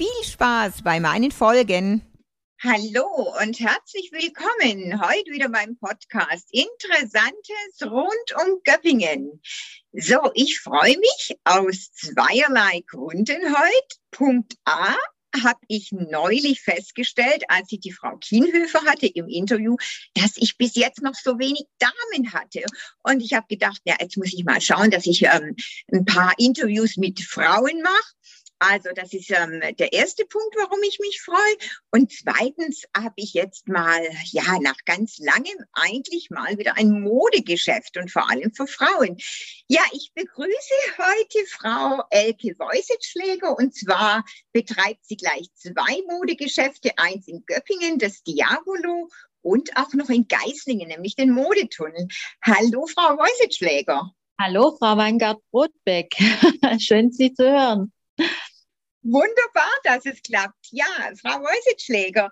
Viel Spaß bei meinen Folgen. Hallo und herzlich willkommen heute wieder beim Podcast Interessantes rund um Göppingen. So, ich freue mich aus zweierlei Gründen heute. Punkt A, habe ich neulich festgestellt, als ich die Frau Kienhöfer hatte im Interview, dass ich bis jetzt noch so wenig Damen hatte. Und ich habe gedacht, ja, jetzt muss ich mal schauen, dass ich ähm, ein paar Interviews mit Frauen mache. Also das ist ähm, der erste Punkt, warum ich mich freue. Und zweitens habe ich jetzt mal, ja, nach ganz langem eigentlich mal wieder ein Modegeschäft und vor allem für Frauen. Ja, ich begrüße heute Frau Elke Weusetschläger und zwar betreibt sie gleich zwei Modegeschäfte, eins in Göppingen, das Diavolo und auch noch in Geislingen, nämlich den Modetunnel. Hallo, Frau Weusetschläger. Hallo, Frau Weingart-Brotbeck. Schön, Sie zu hören. Wunderbar, dass es klappt. Ja, Frau Weusetschläger,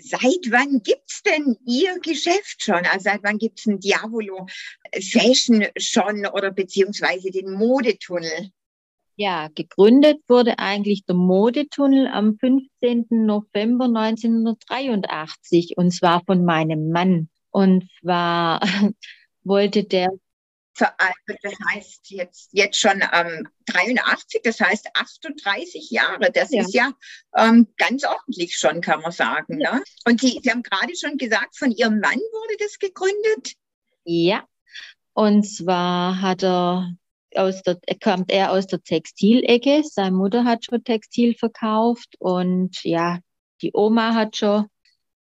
seit wann gibt's denn Ihr Geschäft schon? Also seit wann gibt's ein Diavolo Fashion schon oder beziehungsweise den Modetunnel? Ja, gegründet wurde eigentlich der Modetunnel am 15. November 1983 und zwar von meinem Mann. Und zwar wollte der veraltet. Das heißt jetzt, jetzt schon ähm, 83, das heißt 38 Jahre. Das ja. ist ja ähm, ganz ordentlich schon, kann man sagen. Ne? Und Sie, Sie haben gerade schon gesagt, von Ihrem Mann wurde das gegründet? Ja, und zwar hat er aus der, kommt er aus der Textilecke. Seine Mutter hat schon Textil verkauft und ja, die Oma hat schon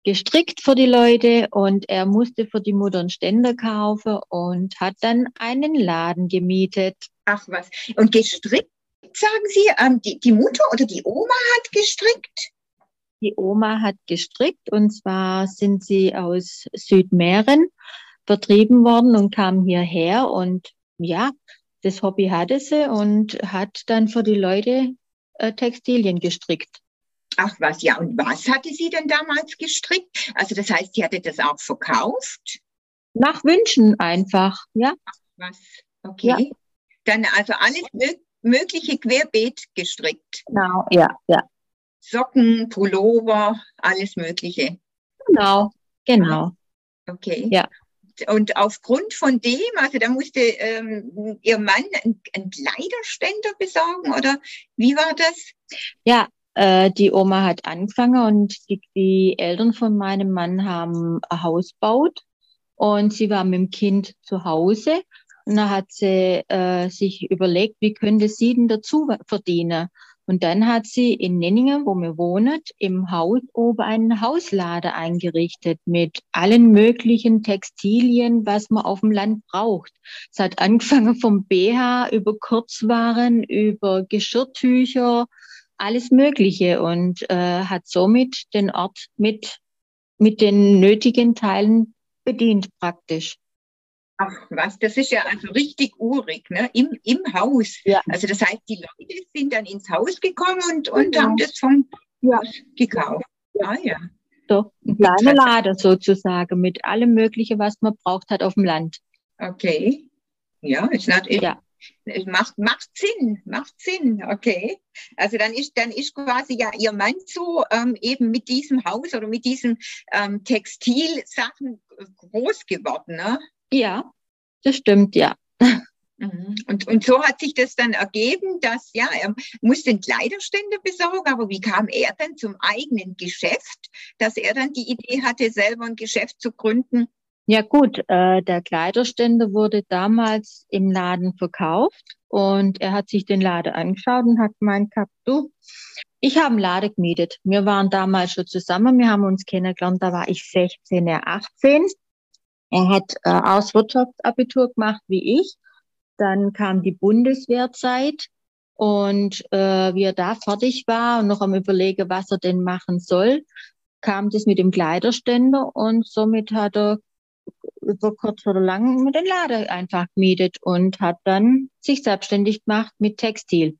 gestrickt für die Leute und er musste für die Mutter einen Ständer kaufen und hat dann einen Laden gemietet. Ach was. Und gestrickt, sagen Sie, ähm, die, die Mutter oder die Oma hat gestrickt? Die Oma hat gestrickt und zwar sind sie aus Südmähren vertrieben worden und kamen hierher und ja, das Hobby hatte sie und hat dann für die Leute äh, Textilien gestrickt. Ach was, ja. Und was hatte sie denn damals gestrickt? Also das heißt, sie hatte das auch verkauft? Nach Wünschen einfach, ja. Ach was, okay. Ja. Dann also alles mögliche querbeet gestrickt. Genau, ja, ja. Socken, Pullover, alles Mögliche. Genau, genau. Okay. Ja. Und aufgrund von dem, also da musste ähm, Ihr Mann einen Kleiderständer besorgen oder wie war das? Ja, äh, die Oma hat angefangen und die, die Eltern von meinem Mann haben ein Haus gebaut und sie war mit dem Kind zu Hause und dann hat sie äh, sich überlegt, wie könnte sie denn dazu verdienen. Und dann hat sie in Nenningen, wo wir wohnen, im Haus oben einen Hauslader eingerichtet mit allen möglichen Textilien, was man auf dem Land braucht. Es hat angefangen vom BH über Kurzwaren, über Geschirrtücher, alles Mögliche und äh, hat somit den Ort mit, mit den nötigen Teilen bedient praktisch. Ach was, das ist ja also richtig urig, ne? Im, im Haus. Ja. Also das heißt, die Leute sind dann ins Haus gekommen und, und ja. haben das vom ja. Gekauft. Ja. Ah ja. Doch, ein kleiner Lader sozusagen mit allem Möglichen, was man braucht hat auf dem Land. Okay. Ja, ist not, ja. Macht, macht Sinn, macht Sinn, okay. Also dann ist, dann ist quasi ja Ihr Mann so ähm, eben mit diesem Haus oder mit diesen ähm, Textilsachen groß geworden, ne? Ja, das stimmt, ja. Mhm. Und, und so hat sich das dann ergeben, dass ja, er musste den Kleiderständer besorgen, aber wie kam er dann zum eigenen Geschäft, dass er dann die Idee hatte, selber ein Geschäft zu gründen? Ja gut, äh, der Kleiderständer wurde damals im Laden verkauft und er hat sich den Laden angeschaut und hat gemeint gehabt, du, ich habe einen Laden gemietet. Wir waren damals schon zusammen, wir haben uns kennengelernt, da war ich 16, er 18. Er hat äh, aus Wirtschaftsabitur gemacht wie ich. Dann kam die Bundeswehrzeit Und äh, wie er da fertig war und noch am Überlegen, was er denn machen soll, kam das mit dem Kleiderständer und somit hat er über kurz oder lang mit den Laden einfach gemietet und hat dann sich selbstständig gemacht mit Textil.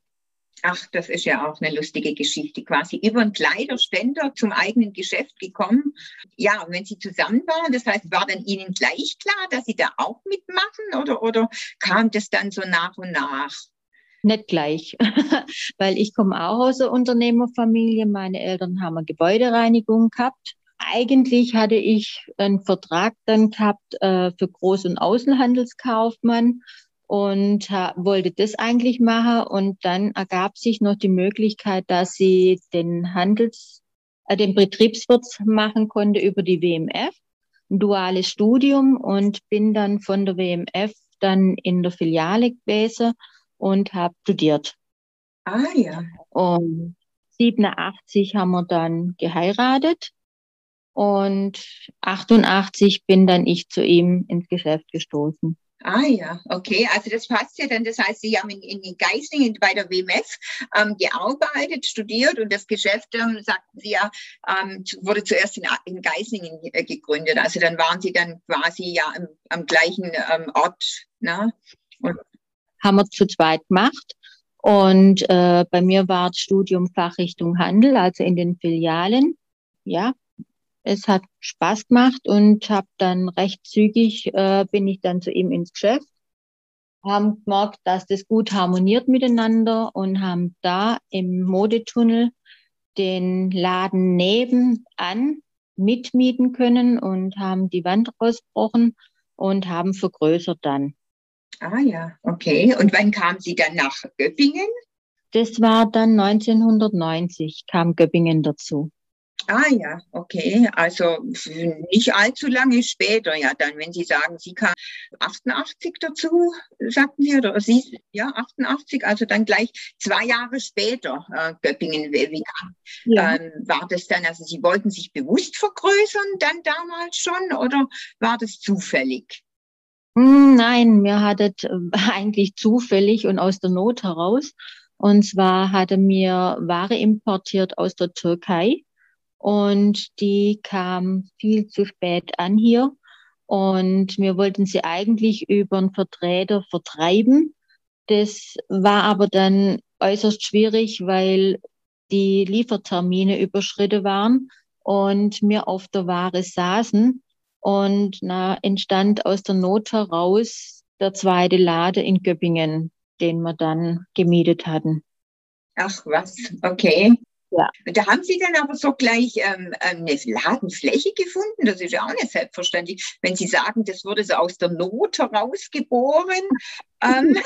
Ach, das ist ja auch eine lustige Geschichte. Quasi über einen Kleiderständer zum eigenen Geschäft gekommen. Ja, und wenn Sie zusammen waren, das heißt, war dann Ihnen gleich klar, dass Sie da auch mitmachen oder, oder kam das dann so nach und nach? Nicht gleich, weil ich komme auch aus einer Unternehmerfamilie. Meine Eltern haben eine Gebäudereinigung gehabt. Eigentlich hatte ich einen Vertrag dann gehabt äh, für Groß- und Außenhandelskaufmann und wollte das eigentlich machen. Und dann ergab sich noch die Möglichkeit, dass sie den Handels, äh, den Betriebswirt machen konnte über die WMF, ein duales Studium und bin dann von der WMF dann in der Filiale gewesen und habe studiert. Ah ja. Und 87 haben wir dann geheiratet und 88 bin dann ich zu ihm ins Geschäft gestoßen. Ah ja, okay. Also das passt ja dann. Das heißt, Sie haben in, in Geislingen bei der WMF ähm, gearbeitet, studiert und das Geschäft, ähm, sagten Sie ja, ähm, wurde zuerst in, in Geislingen äh, gegründet. Also dann waren Sie dann quasi ja am, am gleichen ähm, Ort. Ne? Und haben wir zu zweit gemacht. Und äh, bei mir war das Studium Fachrichtung Handel, also in den Filialen. Ja, es hat Spaß gemacht und habe dann recht zügig äh, bin ich dann zu ihm ins Geschäft, haben gemerkt, dass das gut harmoniert miteinander und haben da im Modetunnel den Laden nebenan mitmieten können und haben die Wand rausgebrochen und haben vergrößert dann. Ah ja, okay. Und wann kam Sie dann nach Göppingen? Das war dann 1990, kam Göppingen dazu. Ah ja, okay. Also nicht allzu lange später, ja, dann, wenn Sie sagen, Sie kam 88 dazu, sagten Sie, oder Sie, ja, 88, also dann gleich zwei Jahre später, äh, Göppingen, wie kam, ja. ähm, war das dann, also Sie wollten sich bewusst vergrößern dann damals schon, oder war das zufällig? Hm, nein, mir hat es äh, eigentlich zufällig und aus der Not heraus. Und zwar hatte mir Ware importiert aus der Türkei und die kam viel zu spät an hier. Und wir wollten sie eigentlich über einen Vertreter vertreiben. Das war aber dann äußerst schwierig, weil die Liefertermine überschritten waren und wir auf der Ware saßen. Und na, entstand aus der Not heraus der zweite Lade in Göppingen, den wir dann gemietet hatten. Ach was, okay. Ja. Und da haben Sie dann aber so gleich ähm, ähm, eine Ladenfläche gefunden. Das ist ja auch nicht selbstverständlich. Wenn Sie sagen, das wurde so aus der Not herausgeboren. ähm,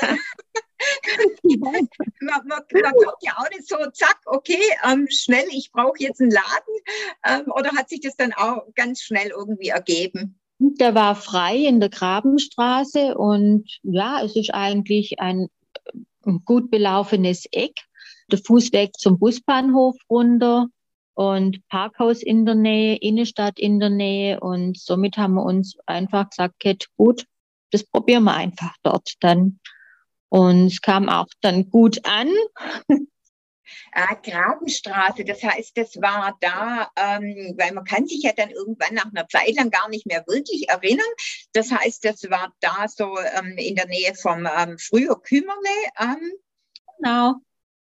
man, man, man, kommt ja auch nicht so, zack, okay, ähm, schnell, ich brauche jetzt einen Laden. Ähm, oder hat sich das dann auch ganz schnell irgendwie ergeben? Der war frei in der Grabenstraße und ja, es ist eigentlich ein gut belaufenes Eck der Fußweg zum Busbahnhof runter und Parkhaus in der Nähe, Innenstadt in der Nähe. Und somit haben wir uns einfach gesagt, okay, gut, das probieren wir einfach dort dann. Und es kam auch dann gut an. Ah, Grabenstraße, das heißt, das war da, ähm, weil man kann sich ja dann irgendwann nach einer Zeit lang gar nicht mehr wirklich erinnern. Das heißt, das war da so ähm, in der Nähe vom ähm, früher Kümmerle. Ähm. Genau.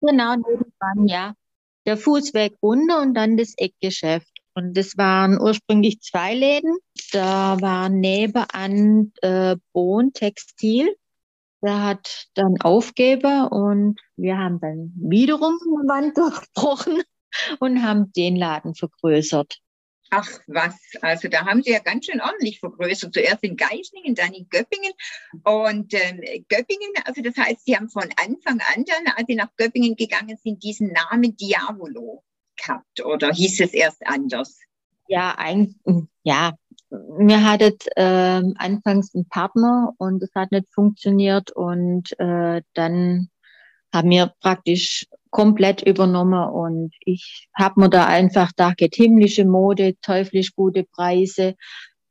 Genau, nebenan, ja. Der Fußweg runter und dann das Eckgeschäft. Und das waren ursprünglich zwei Läden. Da war nebenan äh, Bohn Textil. Der hat dann Aufgeber und wir haben dann wiederum eine Wand durchbrochen und haben den Laden vergrößert. Ach was, also da haben sie ja ganz schön ordentlich vergrößert. Zuerst in Geislingen, dann in Göppingen. Und ähm, Göppingen, also das heißt, sie haben von Anfang an dann, als sie nach Göppingen gegangen sind, diesen Namen Diavolo gehabt oder hieß es erst anders? Ja, ein, ja, wir hatten äh, anfangs einen Partner und es hat nicht funktioniert und äh, dann haben wir praktisch komplett übernommen und ich habe mir da einfach gedacht, himmlische Mode, teuflisch gute Preise,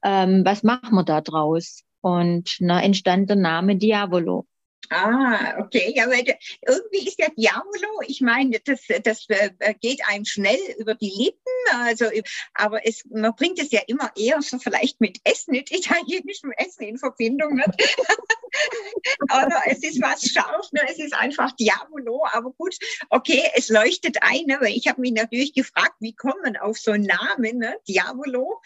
ähm, was machen wir da draus? Und na, entstand der Name Diavolo. Ah, okay. Ja, weil irgendwie ist ja Diavolo, ich meine, das, das äh, geht einem schnell über die Lippen, also, aber es, man bringt es ja immer eher so vielleicht mit Essen, mit italienischem Essen in Verbindung. Ne? Oder es ist was scharf, ne? es ist einfach Diavolo, aber gut, okay, es leuchtet ein, ne? weil ich habe mich natürlich gefragt, wie kommt man auf so einen Namen, ne? Diavolo,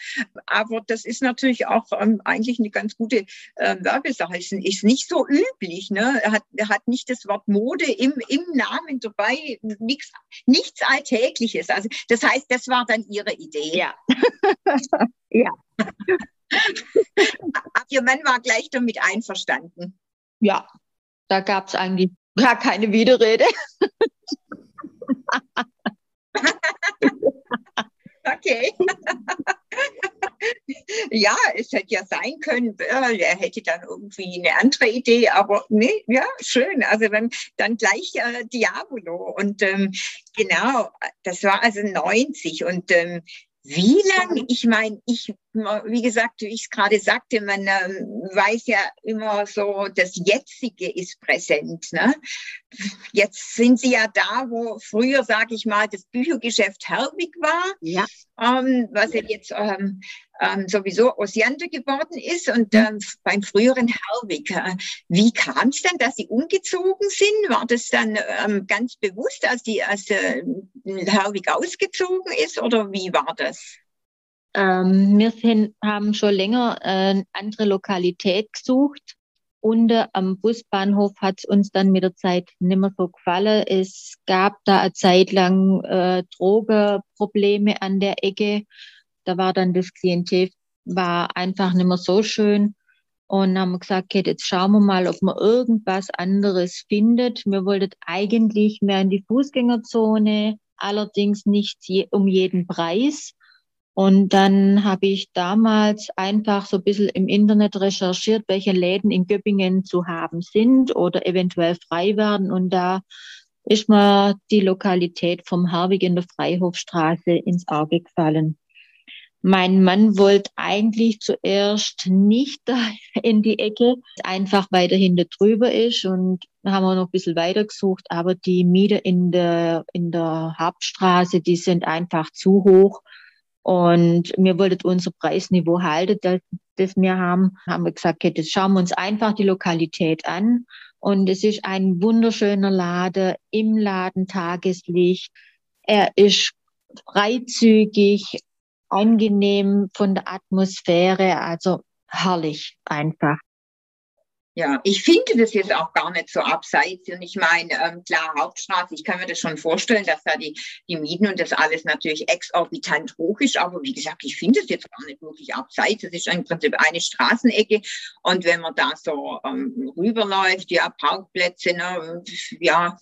aber das ist natürlich auch ähm, eigentlich eine ganz gute äh, Werbesache, ist, ist nicht so üblich, ne? Er hat, er hat nicht das Wort Mode im, im Namen dabei, nichts, nichts Alltägliches. Also das heißt, das war dann Ihre Idee. Ja. ja. Ihr Mann war gleich damit einverstanden. Ja, da gab es eigentlich gar keine Widerrede. okay. ja, es hätte ja sein können, er hätte dann irgendwie eine andere Idee, aber nee, ja, schön. Also dann, dann gleich äh, Diabolo. Und ähm, genau, das war also 90 und ähm, wie lange? Ich meine, ich, wie gesagt, wie ich es gerade sagte, man ähm, weiß ja immer so, das Jetzige ist präsent. Ne? Jetzt sind Sie ja da, wo früher, sage ich mal, das Büchergeschäft Herbig war, ja. ähm, was ja jetzt ähm, ähm, sowieso Osiante geworden ist und ähm, beim früheren Herwig. Äh, wie kam es denn, dass Sie umgezogen sind? War das dann ähm, ganz bewusst, als, die, als äh, Herwig ausgezogen ist oder wie war das? Ähm, wir sind, haben schon länger äh, eine andere Lokalität gesucht. Und am Busbahnhof hat es uns dann mit der Zeit nicht mehr so gefallen. Es gab da eine Zeit lang äh, Drogenprobleme an der Ecke. Da war dann das Klientel war einfach nicht mehr so schön. Und haben wir gesagt, okay, jetzt schauen wir mal, ob man irgendwas anderes findet. Wir wollten eigentlich mehr in die Fußgängerzone, allerdings nicht je, um jeden Preis. Und dann habe ich damals einfach so ein bisschen im Internet recherchiert, welche Läden in Göppingen zu haben sind oder eventuell frei werden. Und da ist mir die Lokalität vom Herwig in der Freihofstraße ins Auge gefallen. Mein Mann wollte eigentlich zuerst nicht in die Ecke, einfach weil der hinter drüber ist und haben wir noch ein bisschen weiter gesucht, aber die Miete in der, in der Hauptstraße, die sind einfach zu hoch. Und wir wollten unser Preisniveau halten, das, das wir haben. Haben wir gesagt, okay, das schauen wir uns einfach die Lokalität an. Und es ist ein wunderschöner Laden, im Laden Tageslicht. Er ist freizügig, angenehm von der Atmosphäre, also herrlich einfach. Ja, ich finde das jetzt auch gar nicht so abseits. Und ich meine, ähm, klar, Hauptstraße, ich kann mir das schon vorstellen, dass da die, die Mieten und das alles natürlich exorbitant hoch ist. Aber wie gesagt, ich finde es jetzt gar nicht wirklich abseits. Es ist im Prinzip eine Straßenecke. Und wenn man da so ähm, rüberläuft, ja, Parkplätze, ne, ja,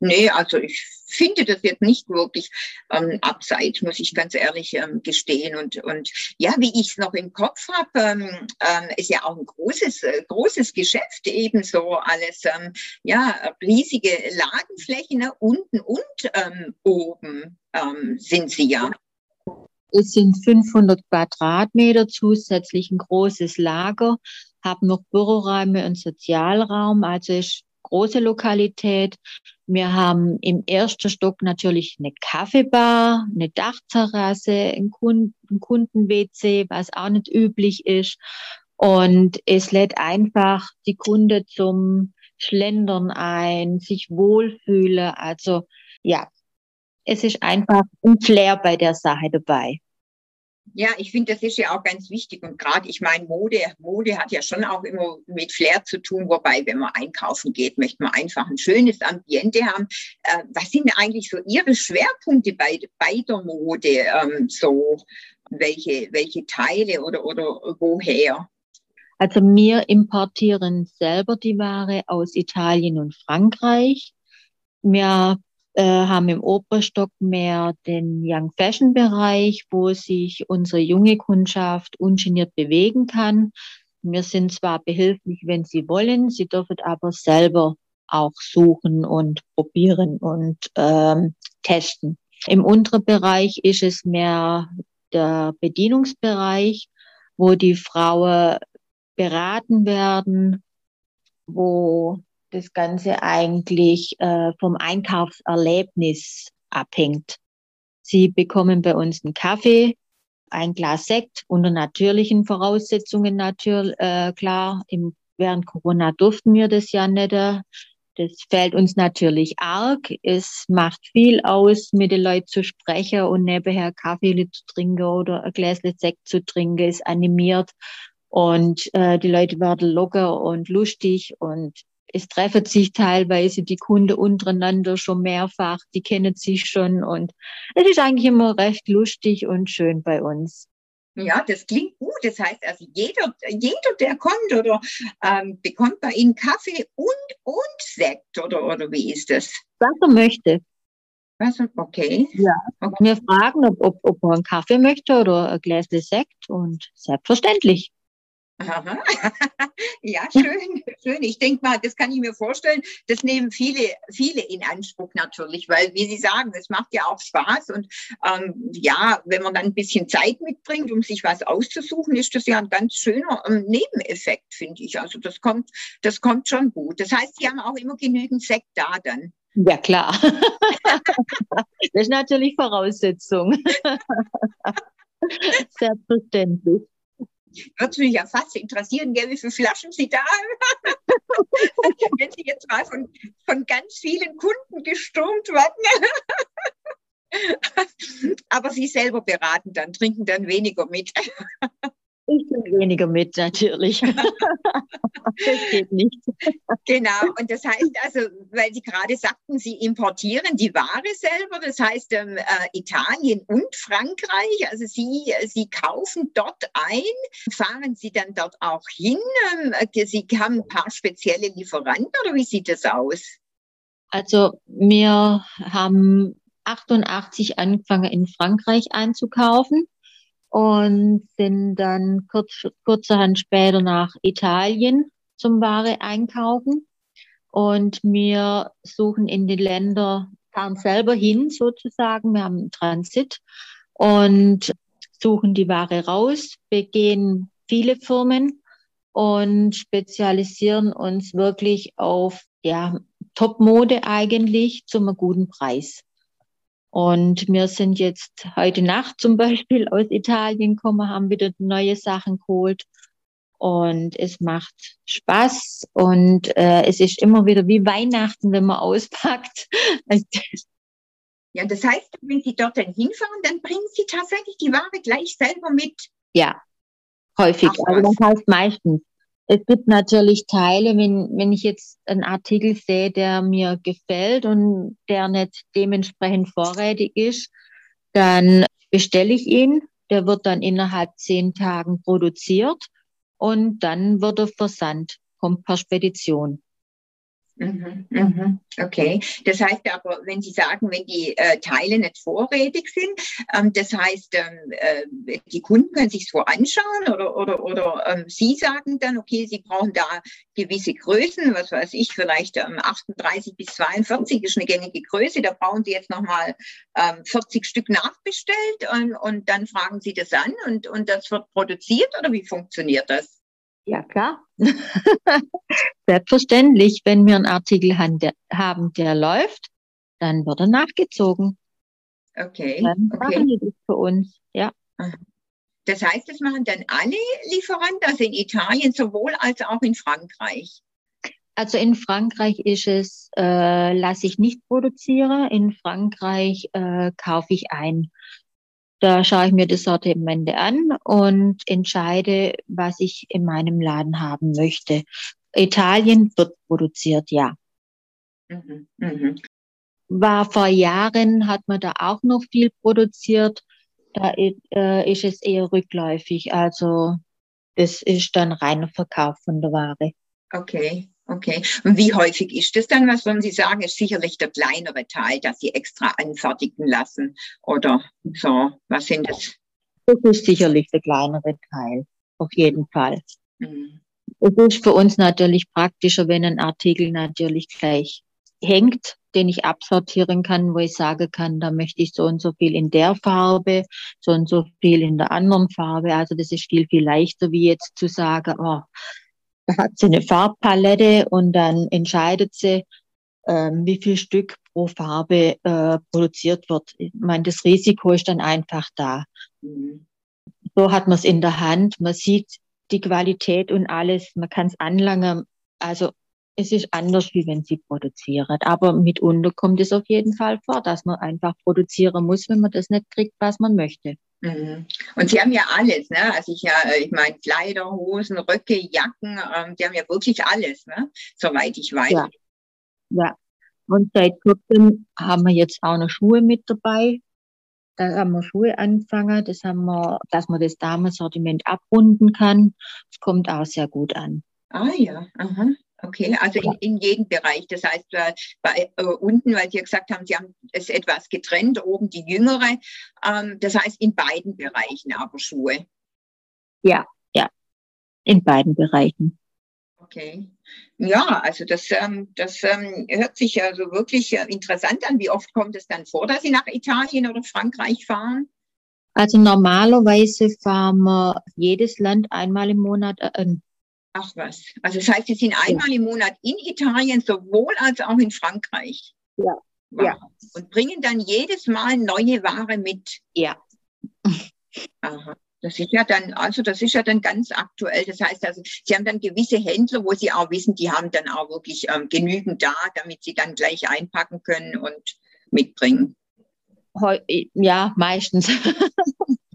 nee, also ich finde das jetzt nicht wirklich ähm, abseits, muss ich ganz ehrlich ähm, gestehen. Und, und ja, wie ich es noch im Kopf habe, ähm, ähm, ist ja auch ein großes, äh, großes Geschäft ebenso alles, ähm, ja, riesige Ladenflächen ne? unten und ähm, oben ähm, sind sie ja. Es sind 500 Quadratmeter zusätzlich ein großes Lager, haben noch Büroräume und Sozialraum, also ist große Lokalität. Wir haben im ersten Stock natürlich eine Kaffeebar, eine Dachterrasse, ein Kunden-WC, was auch nicht üblich ist. Und es lädt einfach die Kunde zum Schlendern ein, sich wohlfühlen. Also ja, es ist einfach ein Flair bei der Sache dabei. Ja, ich finde, das ist ja auch ganz wichtig. Und gerade, ich meine, Mode, Mode hat ja schon auch immer mit Flair zu tun. Wobei, wenn man einkaufen geht, möchte man einfach ein schönes Ambiente haben. Äh, was sind eigentlich so Ihre Schwerpunkte bei, bei der Mode? Ähm, so, welche, welche Teile oder, oder woher? Also wir importieren selber die Ware aus Italien und Frankreich. Wir äh, haben im Oberstock mehr den Young Fashion Bereich, wo sich unsere junge Kundschaft ungeniert bewegen kann. Wir sind zwar behilflich, wenn sie wollen, sie dürfen aber selber auch suchen und probieren und ähm, testen. Im unteren Bereich ist es mehr der Bedienungsbereich, wo die Frauen beraten werden, wo das Ganze eigentlich äh, vom Einkaufserlebnis abhängt. Sie bekommen bei uns einen Kaffee, ein Glas Sekt unter natürlichen Voraussetzungen natürlich äh, klar. Im, während Corona durften wir das ja nicht. Äh, das fällt uns natürlich arg. Es macht viel aus, mit den Leuten zu sprechen und nebenher Kaffee zu trinken oder ein Gläschen Sekt zu trinken. Es animiert und äh, die Leute werden locker und lustig und es treffen sich teilweise die Kunden untereinander schon mehrfach, die kennen sich schon und es ist eigentlich immer recht lustig und schön bei uns. Ja, das klingt gut. Das heißt also, jeder, jeder der kommt oder ähm, bekommt bei Ihnen Kaffee und, und Sekt oder, oder wie ist das? Was er möchte. Was, okay. Ja. Okay. Wir fragen, ob, ob, ob er einen Kaffee möchte oder ein Gläschen Sekt und selbstverständlich. Aha. ja, schön, schön. Ich denke mal, das kann ich mir vorstellen. Das nehmen viele, viele in Anspruch natürlich, weil, wie Sie sagen, es macht ja auch Spaß. Und ähm, ja, wenn man dann ein bisschen Zeit mitbringt, um sich was auszusuchen, ist das ja ein ganz schöner ähm, Nebeneffekt, finde ich. Also das kommt, das kommt schon gut. Das heißt, Sie haben auch immer genügend Sekt da dann. Ja, klar. das ist natürlich Voraussetzung. Selbstverständlich. Würde mich ja fast interessieren, wie viele Flaschen Sie da haben. Wenn Sie jetzt mal von, von ganz vielen Kunden gestürmt werden. Aber Sie selber beraten dann, trinken dann weniger mit. Bin weniger mit, natürlich. das geht nicht. Genau, und das heißt also, weil Sie gerade sagten, Sie importieren die Ware selber, das heißt ähm, äh, Italien und Frankreich, also Sie, Sie kaufen dort ein, fahren Sie dann dort auch hin? Ähm, äh, Sie haben ein paar spezielle Lieferanten oder wie sieht das aus? Also wir haben 88 angefangen in Frankreich einzukaufen und sind dann kurz, kurzerhand später nach Italien zum Ware einkaufen. Und wir suchen in die Länder, fahren selber hin sozusagen. Wir haben einen Transit und suchen die Ware raus, begehen viele Firmen und spezialisieren uns wirklich auf ja, Top-Mode eigentlich zum guten Preis. Und wir sind jetzt heute Nacht zum Beispiel aus Italien gekommen, haben wieder neue Sachen geholt. Und es macht Spaß und äh, es ist immer wieder wie Weihnachten, wenn man auspackt. ja, das heißt, wenn Sie dort dann hinfahren, dann bringen Sie tatsächlich die Ware gleich selber mit. Ja, häufig. Ach, also das heißt meistens. Es gibt natürlich Teile, wenn, wenn ich jetzt einen Artikel sehe, der mir gefällt und der nicht dementsprechend vorrätig ist, dann bestelle ich ihn. Der wird dann innerhalb zehn Tagen produziert und dann wird er versandt, kommt per Spedition. Mhm, mhm. Okay, das heißt aber, wenn Sie sagen, wenn die äh, Teile nicht vorrätig sind, ähm, das heißt, ähm, äh, die Kunden können sich so anschauen oder, oder, oder ähm, Sie sagen dann, okay, Sie brauchen da gewisse Größen, was weiß ich, vielleicht 38 ähm, bis 42 ist eine gängige Größe, da brauchen Sie jetzt nochmal 40 ähm, Stück nachbestellt und, und dann fragen Sie das an und, und das wird produziert oder wie funktioniert das? Ja, klar. Selbstverständlich, wenn wir einen Artikel haben, der läuft, dann wird er nachgezogen. Okay. Dann okay. machen die das für uns, ja. Das heißt, das machen dann alle Lieferanten, also in Italien sowohl als auch in Frankreich. Also in Frankreich ist es, äh, lasse ich nicht produzieren. In Frankreich äh, kaufe ich ein. Da schaue ich mir das Sortiment an und entscheide, was ich in meinem Laden haben möchte. Italien wird produziert, ja. Mhm, mh. War vor Jahren, hat man da auch noch viel produziert. Da äh, ist es eher rückläufig. Also es ist dann reiner Verkauf von der Ware. Okay. Okay. Und wie häufig ist das dann? Was wollen Sie sagen? Ist sicherlich der kleinere Teil, dass Sie extra anfertigen lassen oder so. Was sind das? Das ist sicherlich der kleinere Teil. Auf jeden Fall. Mhm. Es ist für uns natürlich praktischer, wenn ein Artikel natürlich gleich hängt, den ich absortieren kann, wo ich sagen kann, da möchte ich so und so viel in der Farbe, so und so viel in der anderen Farbe. Also das ist viel, viel leichter, wie jetzt zu sagen, oh, hat sie eine Farbpalette und dann entscheidet sie, ähm, wie viel Stück pro Farbe äh, produziert wird. Ich meine, das Risiko ist dann einfach da. Mhm. So hat man es in der Hand. Man sieht die Qualität und alles. Man kann es anlangen. Also es ist anders, wie wenn sie produziert. Aber mitunter kommt es auf jeden Fall vor, dass man einfach produzieren muss, wenn man das nicht kriegt, was man möchte. Mhm. Und Sie haben ja alles, ne? Also ich ja, äh, ich meine Kleider, Hosen, Röcke, Jacken, ähm, die haben ja wirklich alles, ne? Soweit ich weiß. Ja. ja. Und seit kurzem haben wir jetzt auch noch Schuhe mit dabei. Da haben wir Schuhe angefangen, das haben wir, dass man das Damensortiment abrunden kann. Das kommt auch sehr gut an. Ah ja, aha. Okay, also in, in jedem Bereich. Das heißt, äh, bei, äh, unten, weil Sie ja gesagt haben, Sie haben es etwas getrennt, oben die jüngere. Ähm, das heißt, in beiden Bereichen aber Schuhe. Ja, ja, in beiden Bereichen. Okay. Ja, also das, ähm, das ähm, hört sich also wirklich äh, interessant an. Wie oft kommt es dann vor, dass Sie nach Italien oder Frankreich fahren? Also normalerweise fahren wir jedes Land einmal im Monat, äh, Ach was. Also das heißt, Sie sind einmal ja. im Monat in Italien, sowohl als auch in Frankreich. Ja. Wow. ja. Und bringen dann jedes Mal neue Ware mit. Ja. Aha. Das ist ja dann, also das ist ja dann ganz aktuell. Das heißt also, Sie haben dann gewisse Händler, wo Sie auch wissen, die haben dann auch wirklich ähm, genügend da, damit Sie dann gleich einpacken können und mitbringen. Ja, meistens.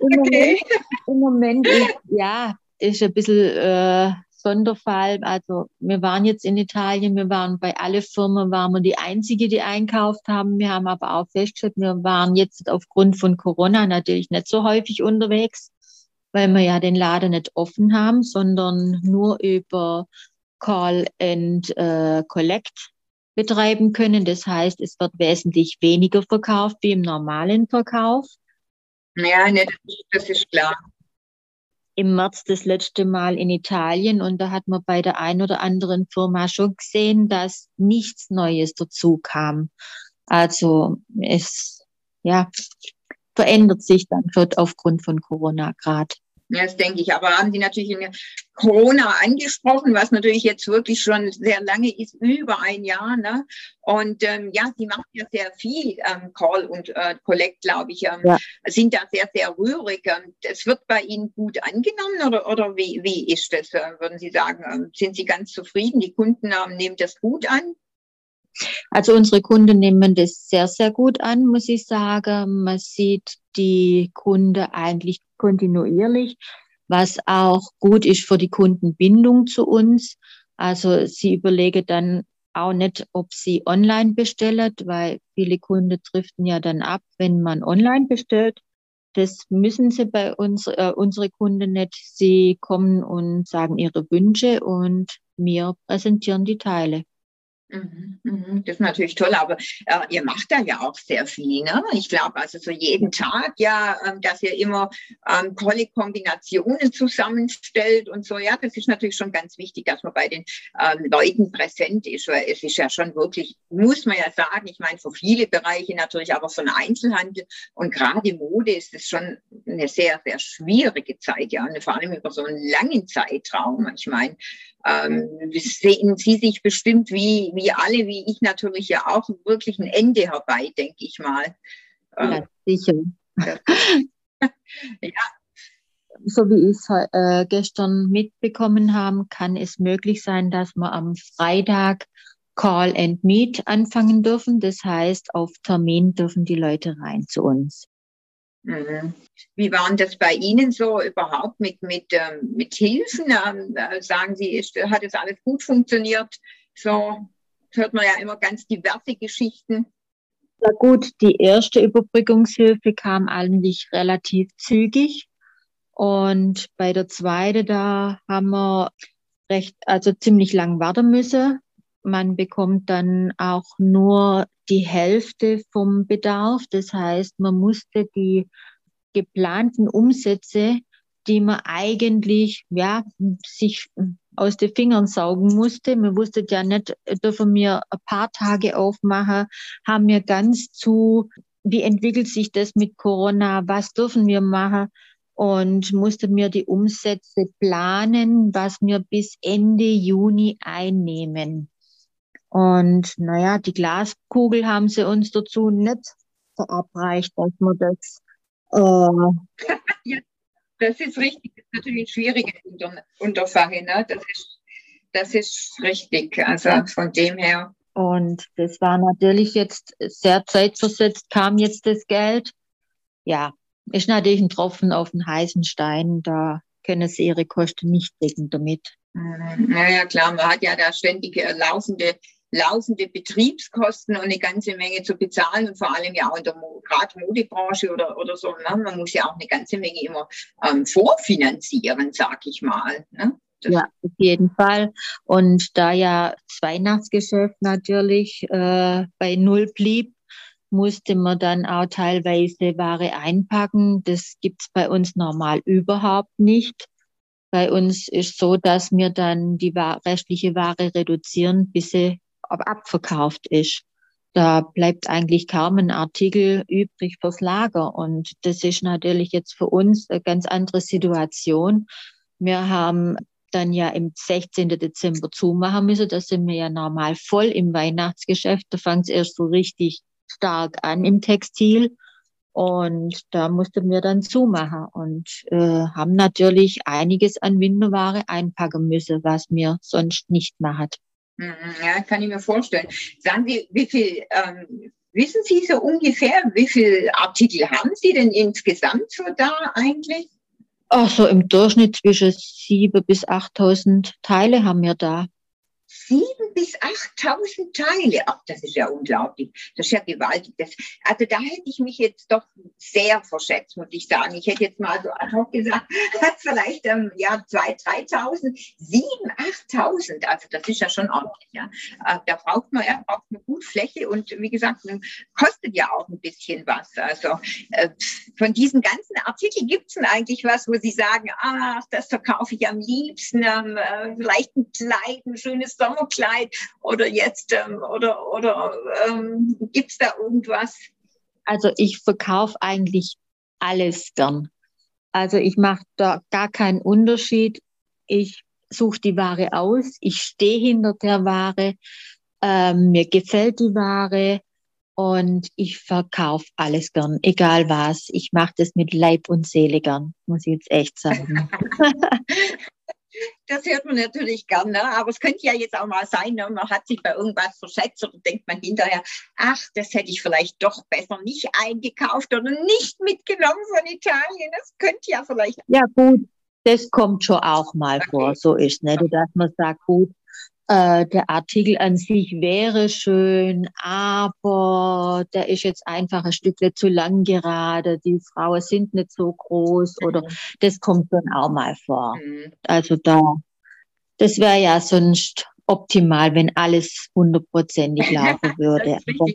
Im, okay. Moment, Im Moment ist, ja, ist ein bisschen äh, Sonderfall. Also wir waren jetzt in Italien, wir waren bei alle Firmen, waren wir die Einzige, die einkauft haben. Wir haben aber auch festgestellt, wir waren jetzt aufgrund von Corona natürlich nicht so häufig unterwegs, weil wir ja den Laden nicht offen haben, sondern nur über Call and äh, Collect betreiben können. Das heißt, es wird wesentlich weniger verkauft wie im normalen Verkauf. Ja, ne, das ist klar. Im März das letzte Mal in Italien und da hat man bei der ein oder anderen Firma schon gesehen, dass nichts Neues dazu kam. Also es ja verändert sich dann aufgrund von Corona gerade. Ja, das denke ich. Aber haben Sie natürlich in Corona angesprochen, was natürlich jetzt wirklich schon sehr lange ist, über ein Jahr. Ne? Und ähm, ja, Sie machen ja sehr viel ähm, Call und äh, Collect, glaube ich, ähm, ja. sind da sehr, sehr rührig. Das wird bei Ihnen gut angenommen oder, oder wie, wie ist das? Äh, würden Sie sagen, ähm, sind Sie ganz zufrieden? Die Kunden ähm, nehmen das gut an? Also unsere Kunden nehmen das sehr, sehr gut an, muss ich sagen. Man sieht die Kunde eigentlich kontinuierlich, was auch gut ist für die Kundenbindung zu uns. Also sie überlegen dann auch nicht, ob sie online bestellen, weil viele Kunden driften ja dann ab, wenn man online bestellt. Das müssen sie bei uns, äh, unsere Kunden nicht. Sie kommen und sagen ihre Wünsche und wir präsentieren die Teile. Mhm, mhm. Das ist natürlich toll, aber äh, ihr macht da ja auch sehr viel. Ne? Ich glaube, also so jeden Tag, ja, ähm, dass ihr immer ähm, tolle Kombinationen zusammenstellt und so. Ja, das ist natürlich schon ganz wichtig, dass man bei den ähm, Leuten präsent ist, weil es ist ja schon wirklich, muss man ja sagen, ich meine, für viele Bereiche natürlich, aber für den Einzelhandel und gerade Mode ist es schon eine sehr, sehr schwierige Zeit, ja, und vor allem über so einen langen Zeitraum. Ich meine, ähm, sehen Sie sich bestimmt wie, wie alle, wie ich natürlich ja auch wirklich ein Ende herbei, denke ich mal. Ja, ähm, sicher. ja. So wie ich es äh, gestern mitbekommen habe, kann es möglich sein, dass wir am Freitag Call and Meet anfangen dürfen. Das heißt, auf Termin dürfen die Leute rein zu uns. Mhm. Wie waren das bei Ihnen so überhaupt mit, mit, ähm, mit Hilfen? Ähm, sagen Sie, ist, hat es alles gut funktioniert? So hört man ja immer ganz diverse Geschichten. Na gut, die erste Überbrückungshilfe kam eigentlich relativ zügig. Und bei der zweiten, da haben wir recht, also ziemlich lang warten müssen. Man bekommt dann auch nur die Hälfte vom Bedarf. Das heißt, man musste die geplanten Umsätze, die man eigentlich ja, sich aus den Fingern saugen musste. Man wusste ja nicht, dürfen wir ein paar Tage aufmachen, haben wir ganz zu, wie entwickelt sich das mit Corona, was dürfen wir machen? und musste mir die Umsätze planen, was wir bis Ende Juni einnehmen. Und naja, die Glaskugel haben sie uns dazu nicht verabreicht, dass wir das. Äh ja, das ist richtig. Das ist natürlich ein schwieriges Unterfangen. Ne? Das, ist, das ist richtig. Also von dem her. Und das war natürlich jetzt sehr zeitversetzt, kam jetzt das Geld. Ja, ist natürlich ein Tropfen auf den heißen Stein. Da können sie ihre Kosten nicht decken damit. Naja, mhm. klar, man hat ja da ständig äh, laufende laufende Betriebskosten und eine ganze Menge zu bezahlen und vor allem ja auch in der gerade Modebranche oder, oder so. Ne? Man muss ja auch eine ganze Menge immer ähm, vorfinanzieren, sag ich mal. Ne? ja, auf jeden Fall. Und da ja das Weihnachtsgeschäft natürlich äh, bei Null blieb, musste man dann auch teilweise Ware einpacken. Das gibt's bei uns normal überhaupt nicht. Bei uns ist so, dass wir dann die restliche Ware reduzieren, bis sie abverkauft ist. Da bleibt eigentlich kaum ein Artikel übrig fürs Lager. Und das ist natürlich jetzt für uns eine ganz andere Situation. Wir haben dann ja im 16. Dezember zumachen müssen. Da sind wir ja normal voll im Weihnachtsgeschäft. Da fängt es erst so richtig stark an im Textil. Und da mussten wir dann zumachen und äh, haben natürlich einiges an Winterware einpacken müssen, was wir sonst nicht machen. Mhm, ja, kann ich mir vorstellen. Sagen Sie, wie viel, ähm, wissen Sie so ungefähr, wie viele Artikel haben Sie denn insgesamt so da eigentlich? Ach so, im Durchschnitt zwischen 7.000 bis 8.000 Teile haben wir da. 7.000 bis 8.000 Teile. Ach, das ist ja unglaublich. Das ist ja gewaltig. Das, also da hätte ich mich jetzt doch sehr verschätzt, muss ich sagen. Ich hätte jetzt mal so hoc gesagt, vielleicht ähm, ja 2.000, 3.000, 7.000, 8.000. Also das ist ja schon ordentlich. Ja. Äh, da braucht man ja braucht man gut Fläche und wie gesagt, kostet ja auch ein bisschen was. Also äh, von diesen ganzen Artikeln gibt es eigentlich was, wo Sie sagen, ach, das verkaufe ich am liebsten, ähm, äh, vielleicht ein Kleid, ein schönes Sommerkleid oder jetzt ähm, oder oder ähm, gibt es da irgendwas? Also ich verkaufe eigentlich alles gern. Also ich mache da gar keinen Unterschied. Ich suche die Ware aus, ich stehe hinter der Ware, ähm, mir gefällt die Ware und ich verkaufe alles gern, egal was. Ich mache das mit Leib und Seele gern, muss ich jetzt echt sagen. das hört man natürlich gern, ne? aber es könnte ja jetzt auch mal sein, ne? man hat sich bei irgendwas verschätzt oder denkt man hinterher, ach, das hätte ich vielleicht doch besser nicht eingekauft oder nicht mitgenommen von Italien. Das könnte ja vielleicht. Ja, gut, das kommt schon auch mal okay. vor, so ist nicht, dass man sagt, gut, äh, der Artikel an sich wäre schön, aber der ist jetzt einfach ein Stückchen zu lang gerade. Die Frauen sind nicht so groß oder mhm. das kommt dann auch mal vor. Mhm. Also da, das wäre ja sonst optimal, wenn alles hundertprozentig laufen würde. aber,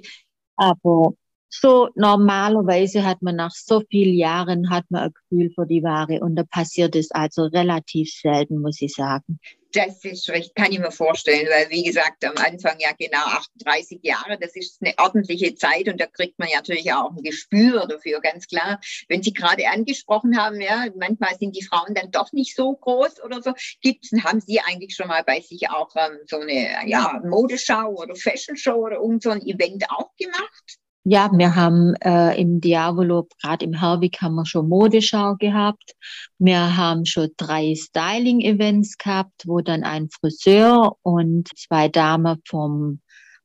aber so normalerweise hat man nach so vielen Jahren hat man ein Gefühl für die Ware und da passiert es also relativ selten, muss ich sagen. Das ist recht, kann ich mir vorstellen, weil wie gesagt, am Anfang ja genau 38 Jahre, das ist eine ordentliche Zeit und da kriegt man ja natürlich auch ein Gespür dafür, ganz klar. Wenn Sie gerade angesprochen haben, ja, manchmal sind die Frauen dann doch nicht so groß oder so. Gibt's, haben Sie eigentlich schon mal bei sich auch ähm, so eine ja, Modeschau oder Fashion Show oder irgend so ein Event auch gemacht? Ja, wir haben äh, im Diavolo, gerade im Herwig, haben wir schon Modeschau gehabt. Wir haben schon drei Styling-Events gehabt, wo dann ein Friseur und zwei Damen vom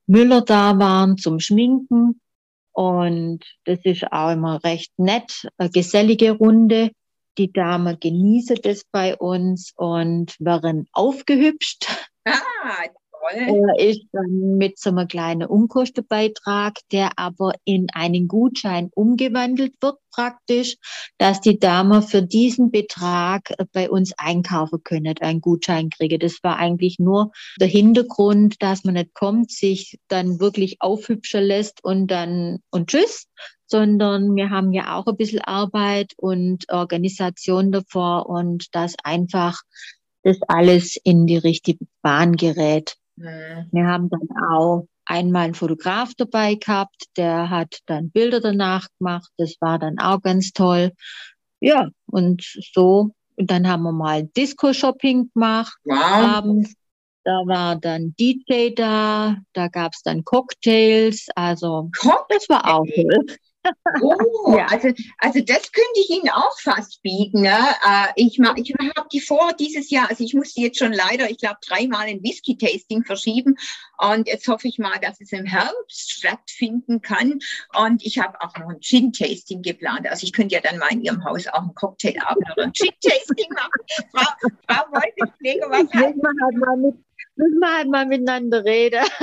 Müller da waren zum Schminken. Und das ist auch immer recht nett, eine gesellige Runde. Die Damen genießen das bei uns und werden aufgehübscht. Ah, Äh, ist dann mit so einem kleinen Umkostenbeitrag, der aber in einen Gutschein umgewandelt wird praktisch, dass die Damen für diesen Betrag bei uns einkaufen können, einen Gutschein kriegen. Das war eigentlich nur der Hintergrund, dass man nicht kommt, sich dann wirklich aufhübschen lässt und dann und tschüss, sondern wir haben ja auch ein bisschen Arbeit und Organisation davor und das einfach das alles in die richtige Bahn gerät. Mhm. Wir haben dann auch einmal einen Fotograf dabei gehabt, der hat dann Bilder danach gemacht. Das war dann auch ganz toll. ja, und so, und dann haben wir mal Disco-Shopping gemacht Wow. abends. Da war dann DJ da, da gab es dann Cocktails, also Komm, das war auch toll. Oh, Ja. also, also das könnte ich Ihnen auch fast bieten. Ne? Äh, ich ma- ich habe die vor dieses Jahr, also ich musste jetzt schon leider, ich glaube, dreimal ein Whisky-Tasting verschieben. Und jetzt hoffe ich mal, dass es im Herbst stattfinden kann. Und ich habe auch noch ein Gin-Tasting geplant. Also ich könnte ja dann mal in Ihrem Haus auch ein Cocktailabend oder ein Gin-Tasting machen. Frau, Frau Wolfenpfleger, was halten Müssen wir halt mal, mit, müssen wir halt mal miteinander reden.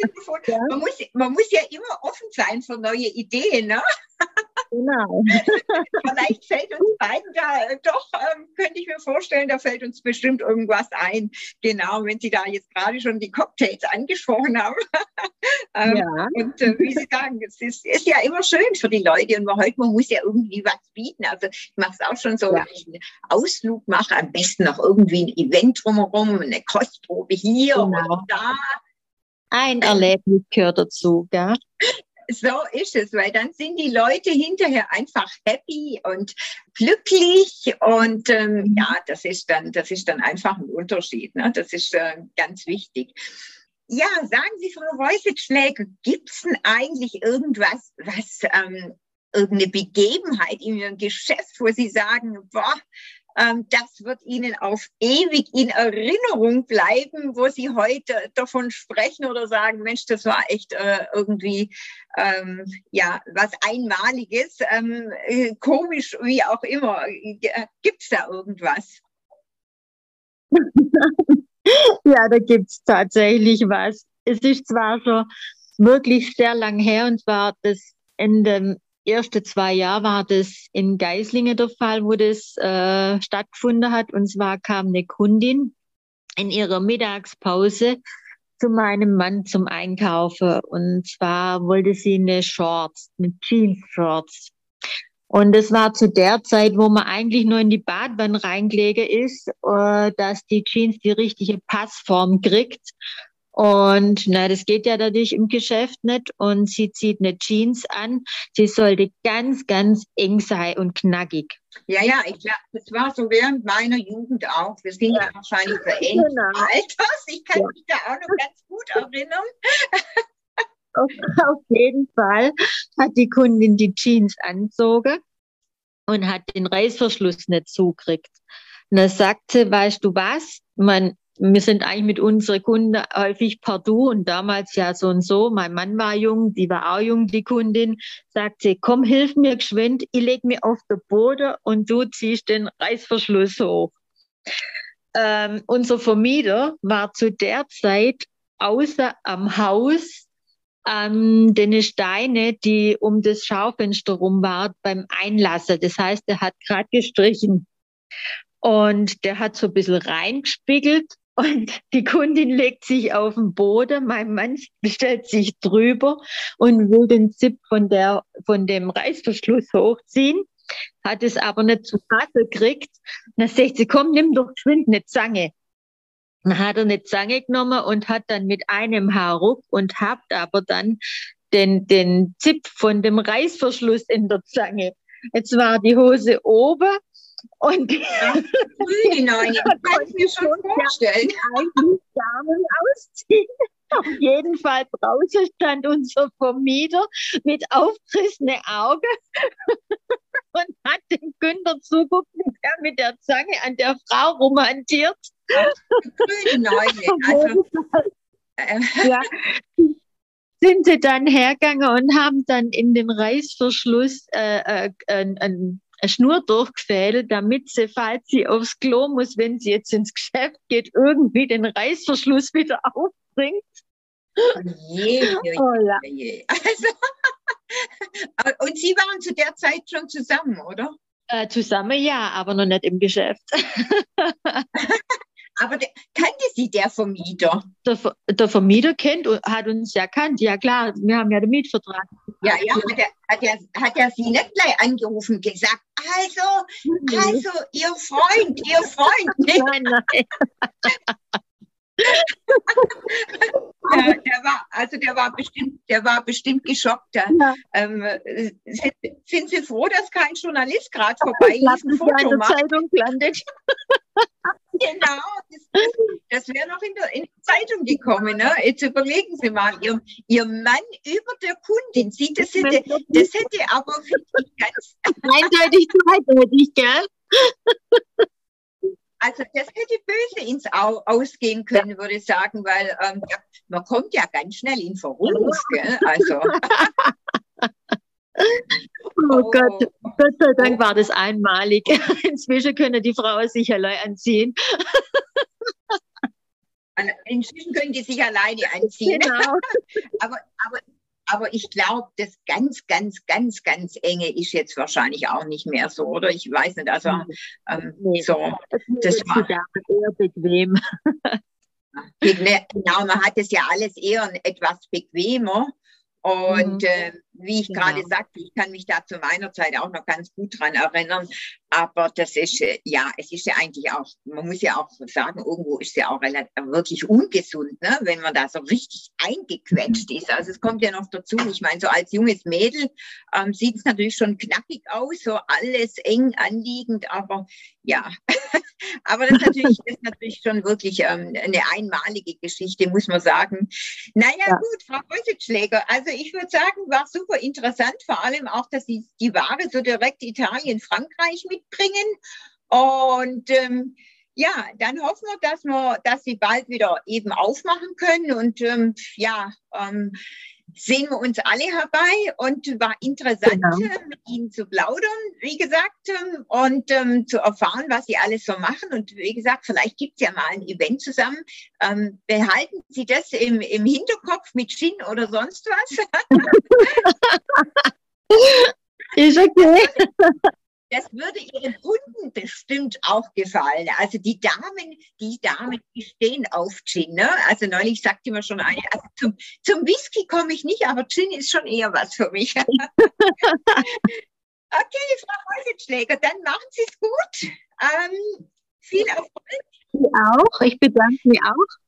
Genau, davon? Ja. Man, muss, man muss ja immer offen sein für neue Ideen. Ne? Genau. Vielleicht fällt uns beiden da äh, doch, ähm, könnte ich mir vorstellen, da fällt uns bestimmt irgendwas ein. Genau, wenn Sie da jetzt gerade schon die Cocktails angesprochen haben. ähm, Ja. Und äh, wie Sie sagen, es ist, ist ja immer schön für die Leute und man, heute, man muss ja irgendwie was bieten. Also ich mache es auch schon so, Ja. wenn ich einen Ausflug mache, am besten noch irgendwie ein Event drumherum, eine Kostprobe hier Genau. oder da. Ein Erlebnis gehört dazu, gell? So ist es, weil dann sind die Leute hinterher einfach happy und glücklich und ähm, ja, das ist dann, das ist dann einfach ein Unterschied. Ne? Das ist äh, ganz wichtig. Ja, sagen Sie, Frau Reusetschläger, gibt es denn eigentlich irgendwas, was ähm, irgendeine Begebenheit in Ihrem Geschäft, wo Sie sagen, boah, das wird Ihnen auf ewig in Erinnerung bleiben, wo Sie heute davon sprechen oder sagen, Mensch, das war echt äh, irgendwie ähm, ja was Einmaliges, ähm, äh, komisch, wie auch immer. Gibt es da irgendwas? Ja, da gibt's tatsächlich was. Es ist zwar schon wirklich sehr lang her, und zwar das in den ersten zwei Jahren war das in Geislingen der Fall, wo das äh, stattgefunden hat. Und zwar kam eine Kundin in ihrer Mittagspause zu meinem Mann zum Einkaufen. Und zwar wollte sie eine Shorts, eine Jeans-Shorts. Und es war zu der Zeit, wo man eigentlich nur in die Badwanne reingelegen ist, äh, dass die Jeans die richtige Passform kriegt. Und na, das geht ja dadurch im Geschäft nicht. Und sie zieht eine Jeans an. Sie sollte ganz, ganz eng sein und knackig. Ja, ja, ich glaube, das war so während meiner Jugend auch. Wir sind ja, wahrscheinlich so ähnlich Genau. Alters. Ich kann Ja. mich da auch noch ganz gut erinnern. Auf, auf jeden Fall hat die Kundin die Jeans anzogen und hat den Reißverschluss nicht zugekriegt. Und dann sagt sie, weißt du was? Man, wir sind eigentlich mit unseren Kunden häufig Du und damals ja so und so. Mein Mann war jung, die war auch jung, die Kundin. Sagt sie, komm, hilf mir geschwind, ich leg mir auf den Boden und du ziehst den Reißverschluss hoch. Ähm, unser Vermieter war zu der Zeit außer am Haus an den Steine, die um das Schaufenster rum waren, beim Einlassen. Das heißt, er hat gerade gestrichen. Und der hat so ein bisschen reingespiegelt und die Kundin legt sich auf den Boden, mein Mann stellt sich drüber und will den Zip von, der, von dem Reißverschluss hochziehen, hat es aber nicht zu fassen gekriegt. Dann sagt sie, komm, nimm doch geschwind eine Zange. Dann hat er eine Zange genommen und hat dann mit einem Haar ruck und habt aber dann den, den Zip von dem Reißverschluss in der Zange. Jetzt war die Hose oben und Früh die Neune, ich kann es mir schon vorstellen. eigentlich nicht ausziehen. Auf jeden Fall draußen stand unser Vermieter mit aufgerissenen Augen und hat dem Günther zuguckt, wie er mit der Zange an der Frau rumhantiert. Früh die Neune. Also, äh, ja, sind sie dann hergegangen und haben dann in den Reißverschluss äh, äh, ein, ein, eine Schnur durchgefädelt, damit sie, falls sie aufs Klo muss, wenn sie jetzt ins Geschäft geht, irgendwie den Reißverschluss wieder aufbringt. je, je, Oh ja. je. Also, und Sie waren zu der Zeit schon zusammen, oder? Äh, zusammen ja, aber noch nicht im Geschäft. Aber der, kannte Sie der Vermieter? Der, der Vermieter kennt und hat uns ja kannt. Ja klar, wir haben ja den Mietvertrag. Ja, ja, hat er, hat er, hat er Sie nicht gleich angerufen und gesagt, also, also, Ihr Freund, Ihr Freund. Nein, nein. Ja, der war, also der war bestimmt, der war bestimmt geschockt. Ja. Ähm, sind, sind, Sie froh, dass kein Journalist gerade vorbei ist, ein Foto macht? Zeitung landet. genau, das, das wäre noch in der, in der, Zeitung gekommen. Ne? Jetzt überlegen Sie mal, Ihr, Ihr Mann über der Kundin sieht, das hätte, das hätte aber wirklich ganz eindeutig zweideutig, gell? Also das hätte böse ins Au ausgehen können, ja. würde ich sagen, weil ähm, ja, man kommt ja ganz schnell in Verruf. Gell? Also. Oh, oh, Gott, Gott sei Dank war das einmalig. Inzwischen können die Frauen sich allein anziehen. Inzwischen können die sich alleine anziehen. Genau. aber, aber aber ich glaube, das ganz, ganz, ganz, ganz enge ist jetzt wahrscheinlich auch nicht mehr so, oder? Ich weiß nicht, also ähm, nee, so, das war eher bequem. genau, man hat es ja alles eher etwas bequemer. Und mhm. äh, wie ich genau. gerade sagte, ich kann mich da zu meiner Zeit auch noch ganz gut dran erinnern. Aber das ist, äh, ja, es ist ja eigentlich auch, man muss ja auch sagen, irgendwo ist ja auch relativ, wirklich ungesund, ne? wenn man da so richtig eingequetscht ist. Also es kommt ja noch dazu, ich meine, so als junges Mädel ähm, sieht es natürlich schon knackig aus, so alles eng anliegend, aber ja, aber das ist natürlich, das ist natürlich schon wirklich ähm, eine einmalige Geschichte, muss man sagen. Naja, ja. gut, Frau Rösitschläger, also ich würde sagen, war super interessant, vor allem auch, dass Sie die Ware so direkt Italien, Frankreich mitbringen. Und ähm, ja, dann hoffen wir, dass wir, dass Sie bald wieder eben aufmachen können. Und ähm, ja, ähm, sehen wir uns alle herbei und war interessant, genau. mit Ihnen zu plaudern, wie gesagt, ähm, und ähm, zu erfahren, was Sie alles so machen. Und wie gesagt, vielleicht gibt es ja mal ein Event zusammen. Ähm, behalten Sie das im, im Hinterkopf mit Gin oder sonst was? Ist okay. Das würde Ihren Kunden bestimmt auch gefallen. Also die Damen, die Damen, die stehen auf Gin. Ne? Also neulich sagte mir schon eine, also zum, zum Whisky komme ich nicht, aber Gin ist schon eher was für mich. okay, Frau Häusenschläger, dann machen Sie es gut. Ähm, viel Erfolg. Sie auch. Ich bedanke mich auch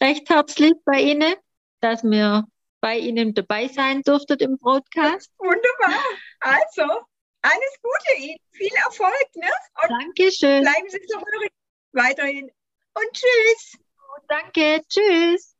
recht herzlich bei Ihnen, dass wir bei Ihnen dabei sein durften im Broadcast. Wunderbar. Also, alles Gute Ihnen, viel Erfolg. Ne? Und Dankeschön. Bleiben Sie so weiterhin. Und tschüss. Danke, tschüss.